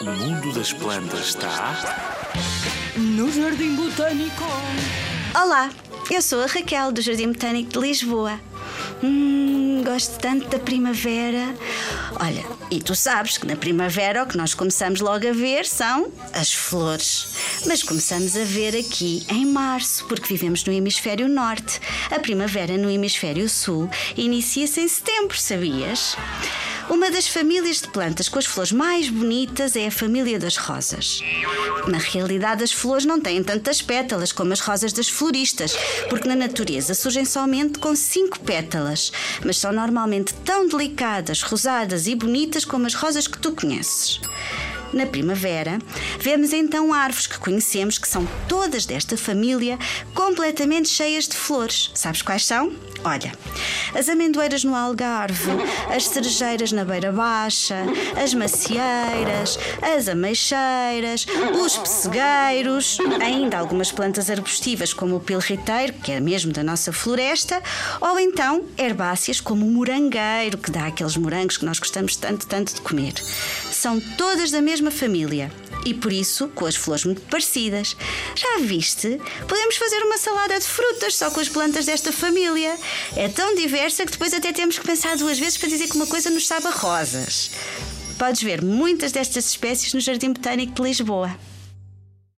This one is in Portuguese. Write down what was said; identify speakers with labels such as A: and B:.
A: O mundo das plantas está.
B: No Jardim Botânico.
C: Olá, eu sou a Raquel do Jardim Botânico de Lisboa. Hum, gosto tanto da primavera. Olha, e tu sabes que na primavera o que nós começamos logo a ver são as flores. Mas começamos a ver aqui em março, porque vivemos no hemisfério norte. A primavera no hemisfério sul inicia-se em setembro, sabias? Uma das famílias de plantas com as flores mais bonitas é a família das rosas. Na realidade, as flores não têm tantas pétalas como as rosas das floristas, porque na natureza surgem somente com cinco pétalas, mas são normalmente tão delicadas, rosadas e bonitas como as rosas que tu conheces. Na primavera, vemos então árvores que conhecemos que são todas desta família, completamente cheias de flores. Sabes quais são? Olha, as amendoeiras no Algarve, as cerejeiras na Beira Baixa, as macieiras, as ameixeiras, os pessegueiros, ainda algumas plantas arbustivas como o pilriteiro, que é mesmo da nossa floresta, ou então herbáceas como o morangueiro, que dá aqueles morangos que nós gostamos tanto, tanto de comer. São todas da mesma família e por isso com as flores muito parecidas. Já viste? Podemos fazer uma salada de frutas só com as plantas desta família. É tão diversa que depois até temos que pensar duas vezes para dizer que uma coisa nos sabe a rosas. Podes ver muitas destas espécies no Jardim Botânico de Lisboa.